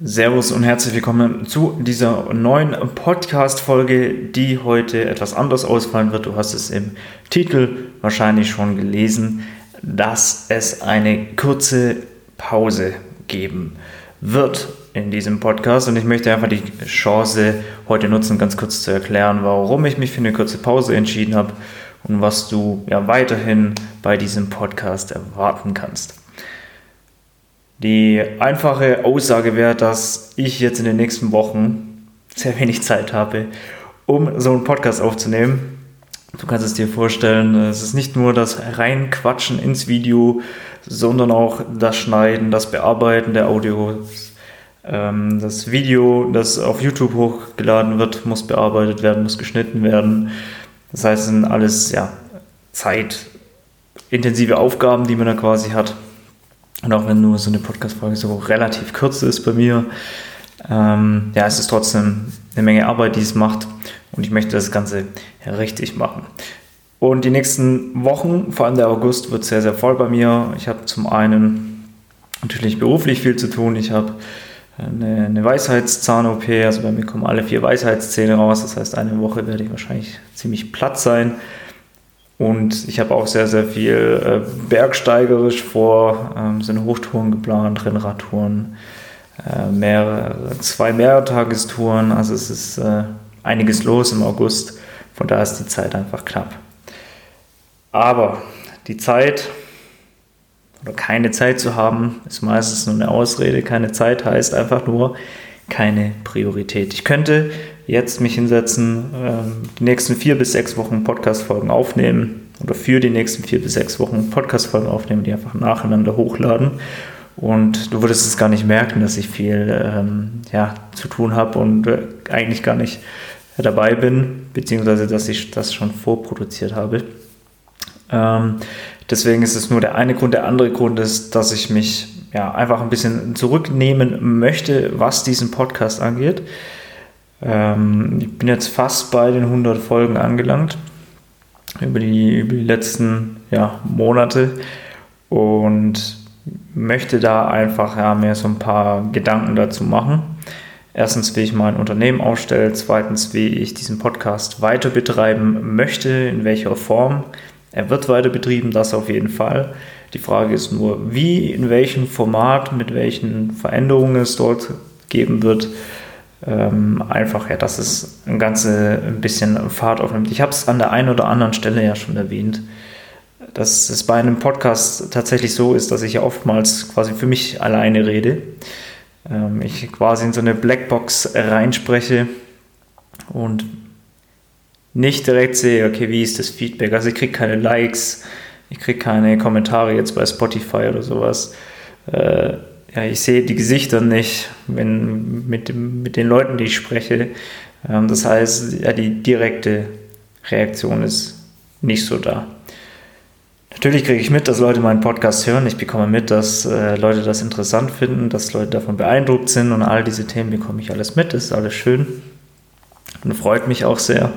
Servus und herzlich willkommen zu dieser neuen Podcast-Folge, die heute etwas anders ausfallen wird. Du hast es im Titel wahrscheinlich schon gelesen, dass es eine kurze Pause geben wird in diesem Podcast. Und ich möchte einfach die Chance heute nutzen, ganz kurz zu erklären, warum ich mich für eine kurze Pause entschieden habe und was du ja weiterhin bei diesem Podcast erwarten kannst. Die einfache Aussage wäre, dass ich jetzt in den nächsten Wochen sehr wenig Zeit habe, um so einen Podcast aufzunehmen. Du kannst es dir vorstellen, es ist nicht nur das Reinquatschen ins Video, sondern auch das Schneiden, das Bearbeiten der Audios. Ähm, das Video, das auf YouTube hochgeladen wird, muss bearbeitet werden, muss geschnitten werden. Das heißt, es sind alles ja, zeitintensive Aufgaben, die man da quasi hat. Und auch wenn nur so eine Podcast-Folge so relativ kurz ist bei mir, ähm, ja, es ist trotzdem eine Menge Arbeit, die es macht. Und ich möchte das Ganze richtig machen. Und die nächsten Wochen, vor allem der August, wird sehr, sehr voll bei mir. Ich habe zum einen natürlich beruflich viel zu tun. Ich habe eine, eine Weisheitszahn-OP, also bei mir kommen alle vier Weisheitszähne raus. Das heißt, eine Woche werde ich wahrscheinlich ziemlich platt sein. Und ich habe auch sehr, sehr viel äh, bergsteigerisch vor, ähm, sind Hochtouren geplant, Rennradtouren, äh, mehrere, zwei Mehrtagestouren. Also es ist äh, einiges los im August. Von daher ist die Zeit einfach knapp. Aber die Zeit oder keine Zeit zu haben, ist meistens nur eine Ausrede. Keine Zeit heißt einfach nur keine Priorität. Ich könnte jetzt mich hinsetzen, ähm, die nächsten vier bis sechs Wochen Podcast-Folgen aufnehmen oder für die nächsten vier bis sechs Wochen Podcast-Folgen aufnehmen, die einfach nacheinander hochladen. Und du würdest es gar nicht merken, dass ich viel ähm, ja, zu tun habe und äh, eigentlich gar nicht dabei bin, beziehungsweise dass ich das schon vorproduziert habe. Ähm, deswegen ist es nur der eine Grund. Der andere Grund ist, dass ich mich ja, einfach ein bisschen zurücknehmen möchte, was diesen Podcast angeht. Ähm, ich bin jetzt fast bei den 100 Folgen angelangt über die, über die letzten ja, Monate und möchte da einfach ja, mir so ein paar Gedanken dazu machen. Erstens, wie ich mein Unternehmen aufstelle, zweitens, wie ich diesen Podcast weiter betreiben möchte, in welcher Form. Er wird weiter betrieben, das auf jeden Fall. Die Frage ist nur, wie, in welchem Format, mit welchen Veränderungen es dort geben wird ähm, einfach, ja, dass es ein ganze ein bisschen Fahrt aufnimmt. Ich habe es an der einen oder anderen Stelle ja schon erwähnt, dass es bei einem Podcast tatsächlich so ist, dass ich ja oftmals quasi für mich alleine rede. Ähm, ich quasi in so eine Blackbox reinspreche und nicht direkt sehe, okay, wie ist das Feedback? Also ich kriege keine Likes, ich kriege keine Kommentare jetzt bei Spotify oder sowas. Äh, ja, ich sehe die Gesichter nicht wenn, mit, mit den Leuten, die ich spreche. Ähm, das heißt, ja, die direkte Reaktion ist nicht so da. Natürlich kriege ich mit, dass Leute meinen Podcast hören. Ich bekomme mit, dass äh, Leute das interessant finden, dass Leute davon beeindruckt sind und all diese Themen bekomme ich alles mit. Das ist alles schön und freut mich auch sehr.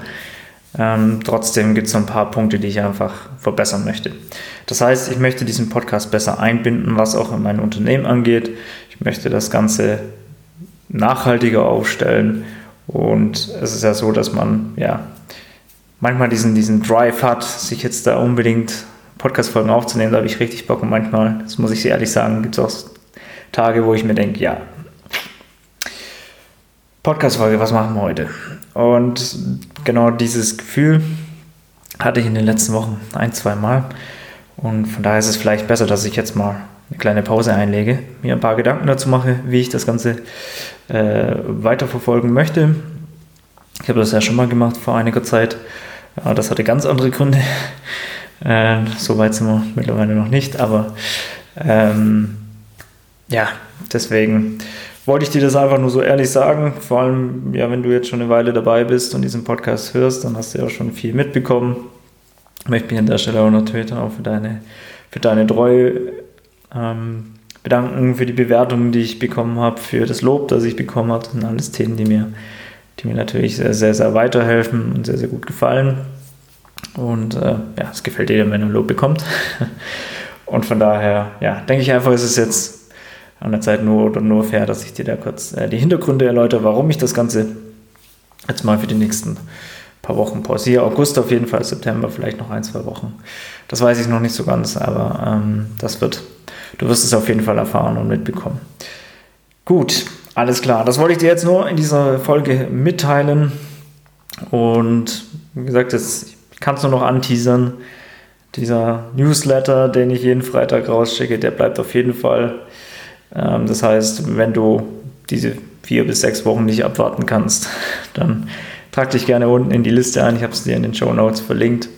Ähm, trotzdem gibt es noch ein paar Punkte, die ich einfach verbessern möchte. Das heißt, ich möchte diesen Podcast besser einbinden, was auch in mein Unternehmen angeht. Ich möchte das Ganze nachhaltiger aufstellen. Und es ist ja so, dass man ja manchmal diesen, diesen Drive hat, sich jetzt da unbedingt Podcast-Folgen aufzunehmen. Da habe ich richtig Bock. Und manchmal, das muss ich ehrlich sagen, gibt es auch Tage, wo ich mir denke, ja, Podcast-Folge, was machen wir heute? Und genau dieses Gefühl hatte ich in den letzten Wochen ein, zwei Mal. Und von daher ist es vielleicht besser, dass ich jetzt mal eine kleine Pause einlege, mir ein paar Gedanken dazu mache, wie ich das Ganze äh, weiterverfolgen möchte. Ich habe das ja schon mal gemacht vor einiger Zeit. Ja, das hatte ganz andere Gründe. Äh, so weit sind wir mittlerweile noch nicht, aber ähm, ja, deswegen wollte ich dir das einfach nur so ehrlich sagen. Vor allem, ja, wenn du jetzt schon eine Weile dabei bist und diesen Podcast hörst, dann hast du ja schon viel mitbekommen. Ich möchte mich an der Stelle auch natürlich auch für deine, für deine Treue ähm, bedanken, für die Bewertungen, die ich bekommen habe, für das Lob, das ich bekommen habe. Das sind alles Themen, die mir, die mir natürlich sehr, sehr, sehr weiterhelfen und sehr, sehr gut gefallen. Und äh, ja, es gefällt jedem, wenn er Lob bekommt. Und von daher, ja, denke ich einfach, ist es jetzt an der Zeit nur oder nur fair, dass ich dir da kurz äh, die Hintergründe erläutere, warum ich das Ganze jetzt mal für die nächsten paar Wochen pausiere. August auf jeden Fall, September vielleicht noch ein, zwei Wochen. Das weiß ich noch nicht so ganz, aber ähm, das wird, du wirst es auf jeden Fall erfahren und mitbekommen. Gut, alles klar. Das wollte ich dir jetzt nur in dieser Folge mitteilen. Und wie gesagt, jetzt, ich kann es nur noch anteasern. Dieser Newsletter, den ich jeden Freitag rausschicke, der bleibt auf jeden Fall. Ähm, das heißt, wenn du diese vier bis sechs Wochen nicht abwarten kannst, dann trag dich gerne unten in die Liste ein. Ich habe es dir in den Show Notes verlinkt.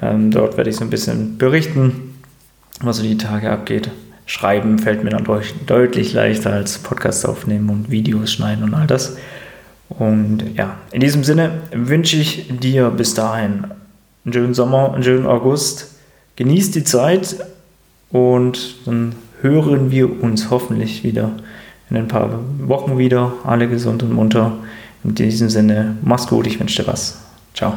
Ähm, dort werde ich so ein bisschen berichten, was so die Tage abgeht. Schreiben fällt mir dann deutlich leichter als Podcasts aufnehmen und Videos schneiden und all das. Und ja, in diesem Sinne wünsche ich dir bis dahin einen schönen Sommer, einen schönen August. Genieß die Zeit und dann hören wir uns hoffentlich wieder in ein paar Wochen wieder. Alle gesund und munter. In diesem Sinne, mach's gut, ich wünsche dir was. Ciao.